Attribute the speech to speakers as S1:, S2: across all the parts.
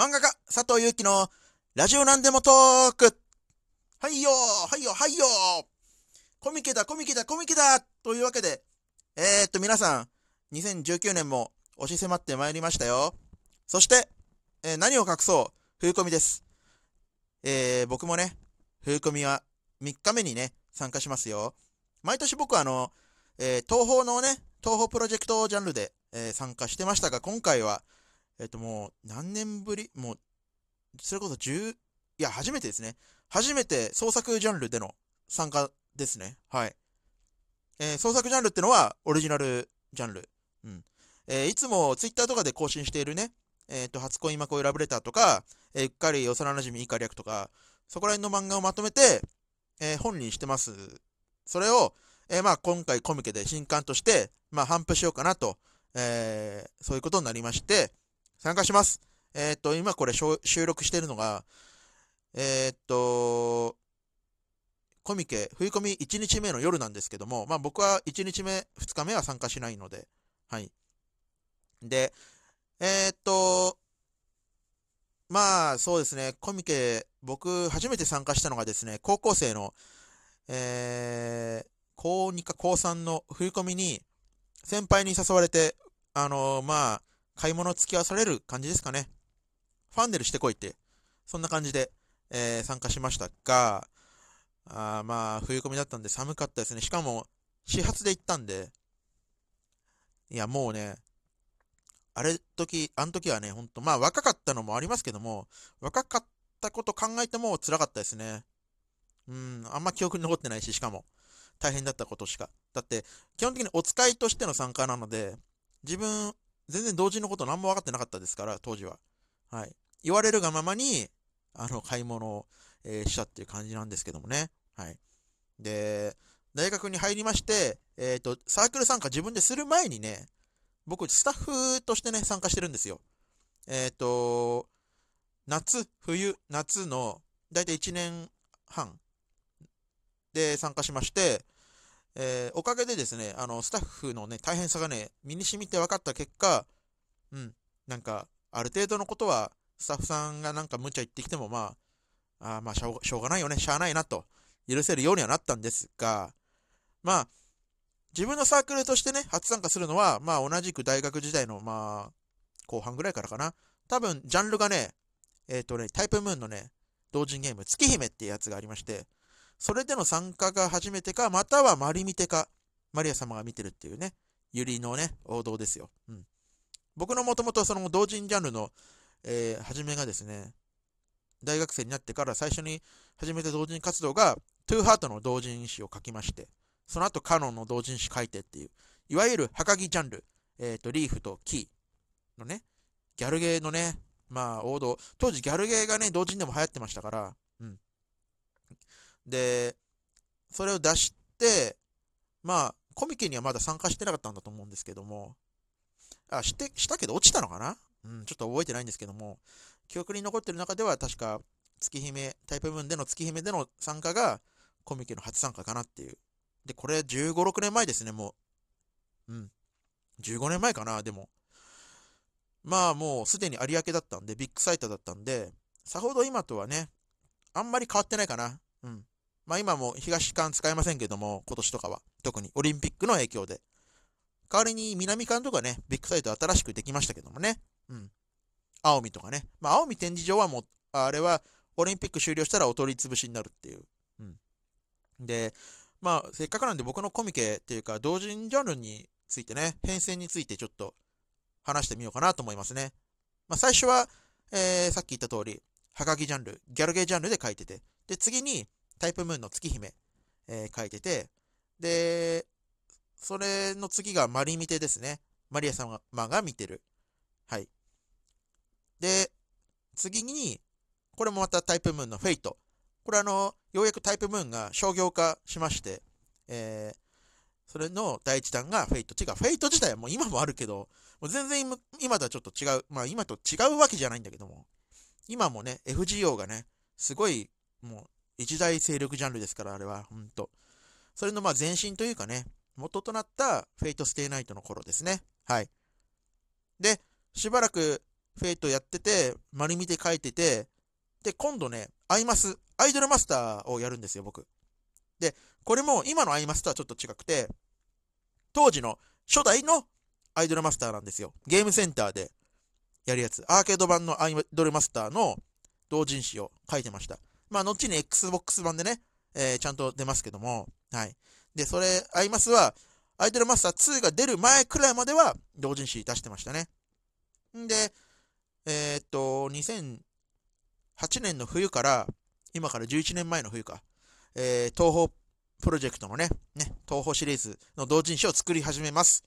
S1: 漫画家、佐藤祐樹のラジオなんでもトークはいよーはいよはいよコミケだコミケだコミケだというわけで、えー、っと皆さん、2019年も押し迫ってまいりましたよ。そして、えー、何を隠そう、冬コミです。えー、僕もね、冬コミは3日目にね、参加しますよ。毎年僕はあの、えー、東宝のね、東宝プロジェクトジャンルで、えー、参加してましたが、今回は、えっ、ともう何年ぶり？もう、それこそ10、いや、初めてですね。初めて創作ジャンルでの参加ですね。はい。えー、創作ジャンルってのはオリジナルジャンル。うん。えー、いつも Twitter とかで更新しているね、えっ、ー、と、初恋今恋ラブレターとか、えー、うっかり幼馴染以下略とか、そこら辺の漫画をまとめて、えー、本にしてます。それを、えー、まあ今回コミケで新刊として、まあ頒布しようかなと、えー、そういうことになりまして、参加します。えー、っと、今これ収録してるのが、えー、っと、コミケ、冬コミ1日目の夜なんですけども、まあ僕は1日目、2日目は参加しないので、はい。で、えー、っと、まあそうですね、コミケ、僕初めて参加したのがですね、高校生の、えー、高2か高3の冬コミに先輩に誘われて、あのー、まあ、買い物付き合わされる感じですかね。ファンネルしてこいって、そんな感じで、えー、参加しましたが、あまあ、冬込みだったんで寒かったですね。しかも、始発で行ったんで、いや、もうね、あれ時、あの時はね、ほんと、まあ若かったのもありますけども、若かったこと考えても辛かったですね。うん、あんま記憶に残ってないし、しかも、大変だったことしか。だって、基本的にお使いとしての参加なので、自分、全然同時のこと何も分かってなかったですから、当時は。はい。言われるがままに、あの、買い物を、えー、したっていう感じなんですけどもね。はい。で、大学に入りまして、えっ、ー、と、サークル参加自分でする前にね、僕、スタッフとしてね、参加してるんですよ。えっ、ー、と、夏、冬、夏の、だいたい1年半で参加しまして、えー、おかげでですね、あの、スタッフのね、大変さがね、身に染みて分かった結果、うん、なんか、ある程度のことは、スタッフさんがなんか無茶言ってきても、まあ、あまあしょう、しょうがないよね、しゃあないなと、許せるようにはなったんですが、まあ、自分のサークルとしてね、初参加するのは、まあ、同じく大学時代の、まあ、後半ぐらいからかな。多分、ジャンルがね、えっ、ー、とね、タイプムーンのね、同人ゲーム、月姫っていうやつがありまして、それでの参加が初めてか、またはマリミテか、マリア様が見てるっていうね、ユリのね、王道ですよ。うん。僕のもともとその同人ジャンルの、えー、初めがですね、大学生になってから最初に始めた同人活動が、トゥーハートの同人誌を書きまして、その後カノンの同人誌書いてっていう、いわゆるはかぎジャンル、えっ、ー、と、リーフとキーのね、ギャルゲーのね、まあ王道、当時ギャルゲーがね、同人でも流行ってましたから、で、それを出して、まあ、コミケにはまだ参加してなかったんだと思うんですけども、あ、して、したけど落ちたのかな？うん、ちょっと覚えてないんですけども、記憶に残ってる中では確か、月姫、タイプ分での月姫での参加がコミケの初参加かなっていう。で、これ15、6年前ですね、もう。うん。15年前かな、でも。まあもうすでに有明だったんで、ビッグサイトだったんで、さほど今とはね、あんまり変わってないかな。うん。まあ今も東館使えませんけども、今年とかは。特にオリンピックの影響で。代わりに南館とかね、ビッグサイト新しくできましたけどもね。うん。青海とかね。まあ青海展示場はもう、あれはオリンピック終了したらお取り潰しになるっていう。うん。で、まあせっかくなんで僕のコミケっていうか同人ジャンルについてね、変遷についてちょっと話してみようかなと思いますね。まあ最初は、えー、さっき言った通り、はがきジャンル、ギャルゲージャンルで書いてて、で、次に、タイプムーンの月姫、えー、書いてて、で、それの次がマリミテですね。マリア様が見てる。はい。で、次に、これもまた TYPE-MOON の Fate。これあの、ようやく TYPE-MOON が商業化しまして、えー、それの第一弾が Fate。違う、 Fate 自体はもう今もあるけど、もう全然今とはちょっと違う。まあ今と違うわけじゃないんだけども、今もね、FGO がね、すごい、もう一大勢力ジャンルですから、あれは、ほんと。それのまあ前身というかね、元となった Fate/stay night の頃ですね。はい。で、しばらく Fate やってて、マリみて書いてて、で、今度ね、アイマス、アイドルマスターをやるんですよ、僕。で、これも今のアイマスとはちょっと違くて、当時の初代のアイドルマスターなんですよ。ゲームセンターでやるやつ。アーケード版のアイドルマスターの同人誌を書いてました。まあ、後に Xbox 版でね、えー、ちゃんと出ますけども、はい。で、それ、アイマスは、アイドルマスター2が出る前くらいまでは同人誌出してましたね。んで、えー、っと、2008年の冬から、今から11年前の冬か、えー、東宝プロジェクトのね、ね、東宝シリーズの同人誌を作り始めます。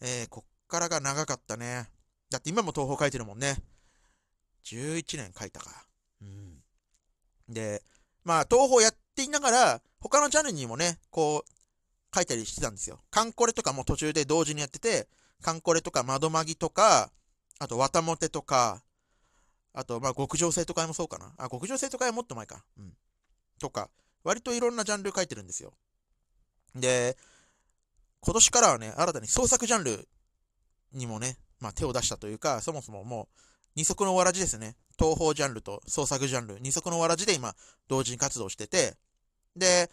S1: えー、こっからが長かったね。だって今も東宝書いてるもんね。11年書いたか。で、まあ、東宝やっていながら、他のチャンルにもね、こう、書いたりしてたんですよ。カンコレとかも途中で同時にやってて、カンコレとか窓マギとか、あと、綿モテとか、あと、まあ、極上生徒会もそうかな。あ、極上生徒会はもっと前か。うん。とか、割といろんなジャンル書いてるんですよ。で、今年からはね、新たに創作ジャンルにもね、まあ、手を出したというか、そもそももう、二足のわらじですね。東方ジャンルと創作ジャンル、二足のわらじで今、同時に活動してて、で、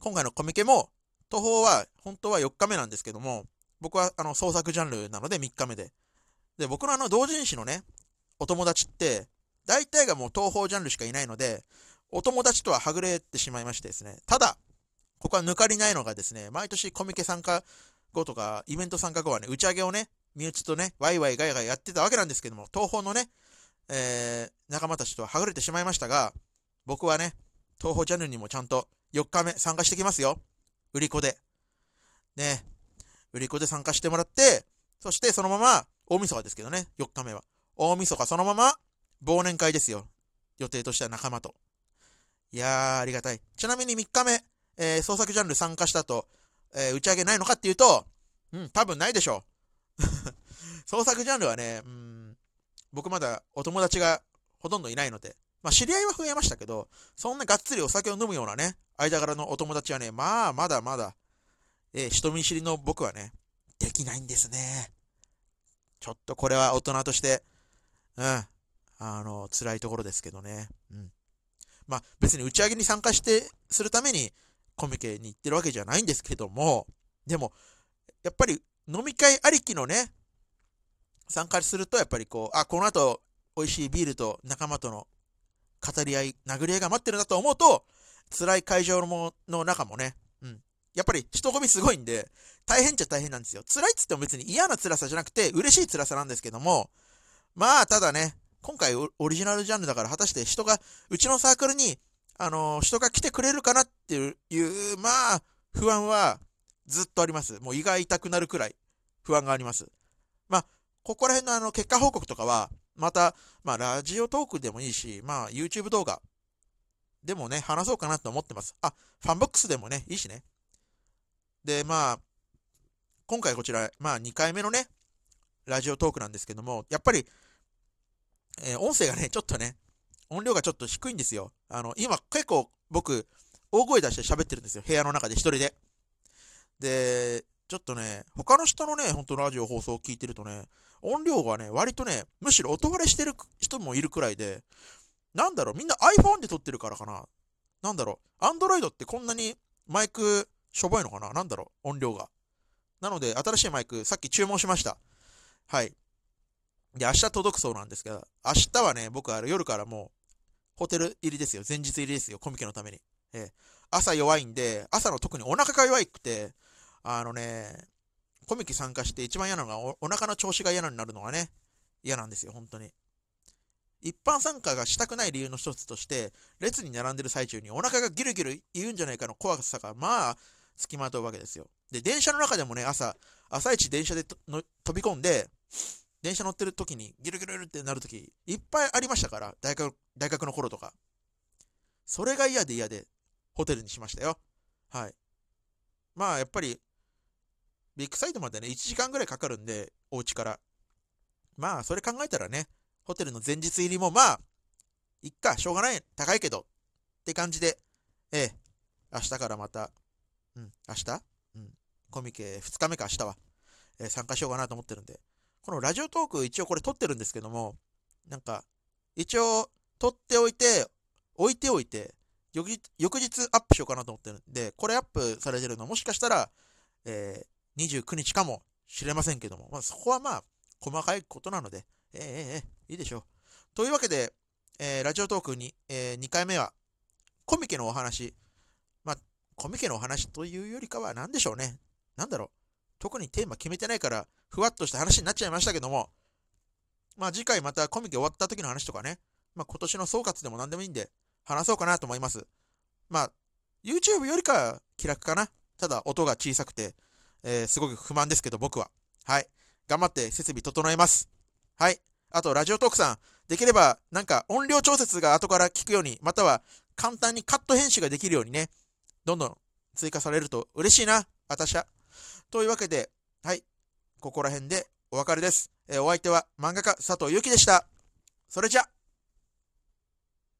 S1: 今回のコミケも、東方は本当は4日目なんですけども、僕はあの創作ジャンルなので3日目で。で、僕のあの同人誌のね、お友達って、大体がもう東方ジャンルしかいないので、お友達とははぐれてしまいましてですね。ただ、ここは抜かりないのがですね、毎年コミケ参加後とか、イベント参加後はね、打ち上げをね、身内とね、ワイワイガヤガヤやってたわけなんですけども、東宝のね、えー、仲間たちとははぐれてしまいましたが、僕はね、東宝チャンルにもちゃんと4日目参加してきますよ。売り子で。ね、売り子で参加してもらって、そしてそのまま、大晦日ですけどね、4日目は。大晦日そのまま、忘年会ですよ。予定としては仲間と。いやー、ありがたい。ちなみに3日目、えー、創作ジャンル参加したと、えー、打ち上げないのかっていうと、うん、多分ないでしょう。創作ジャンルはね、うん、僕まだお友達がほとんどいないので、まあ知り合いは増えましたけど、そんながっつりお酒を飲むようなね、間柄のお友達はね、まあまだまだ、えー、人見知りの僕はね、できないんですね。ちょっとこれは大人として、うん、あの、辛いところですけどね。うん。まあ別に打ち上げに参加して、するために、コミケに行ってるわけじゃないんですけども、でも、やっぱり飲み会ありきのね、参加すると、やっぱりこう、あ、この後、美味しいビールと仲間との語り合い、殴り合いが待ってるなと思うと、辛い会場のの中もね、うん。やっぱり人混みすごいんで、大変っちゃ大変なんですよ。辛いっつっても別に嫌な辛さじゃなくて、嬉しい辛さなんですけども、まあ、ただね、今回オリジナルジャンルだから果たして人が、うちのサークルにあの、人が来てくれるかなっていう、まあ、不安はずっとあります。もう胃が痛くなるくらい不安があります。まあ、ここら辺のあの、結果報告とかは、また、まあ、 Radiotalk でもいいし、まあ、YouTube 動画でもね、話そうかなと思ってます。あ、ファンボックスでもね、いいしね。で、まあ、今回こちら、まあ、2回目のね、ラジオトークなんですけども、やっぱり、えー、音声がね、ちょっとね、音量がちょっと低いんですよ。あの、今結構僕、大声出して喋ってるんですよ。部屋の中で一人で。で、ちょっとね、他の人のね、ほんとラジオ放送を聞いてるとね、音量がね、割とね、むしろ音割れしてる人もいるくらいで、なんだろう、みんな iPhone で撮ってるからかな。なんだろう、Android ってこんなにマイクしょぼいのかななんだろう、音量が。なので、新しいマイク、さっき注文しました。はい。で、明日届くそうなんですけど、明日はね、僕は夜からもう、ホテル入りですよ。前日入りですよ。コミケのために。えー、朝弱いんで、朝の特にお腹が弱いくて、あのね、コミケ参加して一番嫌なのがお、お腹の調子が嫌になるのがね、嫌なんですよ、本当に。一般参加がしたくない理由の一つとして、列に並んでる最中にお腹がギルギル言うんじゃないかの怖さが、まあ、付きまとうわけですよ。で、電車の中でもね、朝、朝一電車での飛び込んで、電車乗ってる時にギルギルってなる時いっぱいありましたから、大学、大学の頃とか。それが嫌で嫌で、ホテルにしましたよ。はい。まあ、やっぱり、ビッグサイトまでね、1時間ぐらいかかるんで、お家から。まあ、それ考えたらね、ホテルの前日入りもまあ、いっか、しょうがない、高いけど、って感じで、ええ、明日からまた、うん、明日？うん、コミケ2日目か明日は、えー、参加しようかなと思ってるんで、このラジオトーク一応これ撮ってるんですけども、なんか、一応撮っておいて、置いておいて、翌日翌日アップしようかなと思ってるんで、これアップされてるのもしかしたら、えー、29日かもしれませんけども、まあ、そこはまあ、細かいことなので、えー、えー、いいでしょう。というわけで、えー、ラジオトークに、え、2回目は、コミケのお話。まあ、コミケのお話というよりかは何でしょうね。なんだろう。特にテーマ決めてないから、ふわっとした話になっちゃいましたけども、まあ次回またコミケ終わった時の話とかね、まあ今年の総括でも何でもいいんで、話そうかなと思います。まあ、YouTube よりかは気楽かな。ただ音が小さくて、えー、すごく不満ですけど僕は。はい。頑張って設備整えます。はい。あと、ラジオトークさん、できれば、なんか音量調節が後から聞くように、または簡単にカット編集ができるようにね、どんどん追加されると嬉しいな、私は。というわけで、はい、ここら辺でお別れです。えー、お相手は漫画家佐藤ゆきでした。それじゃ。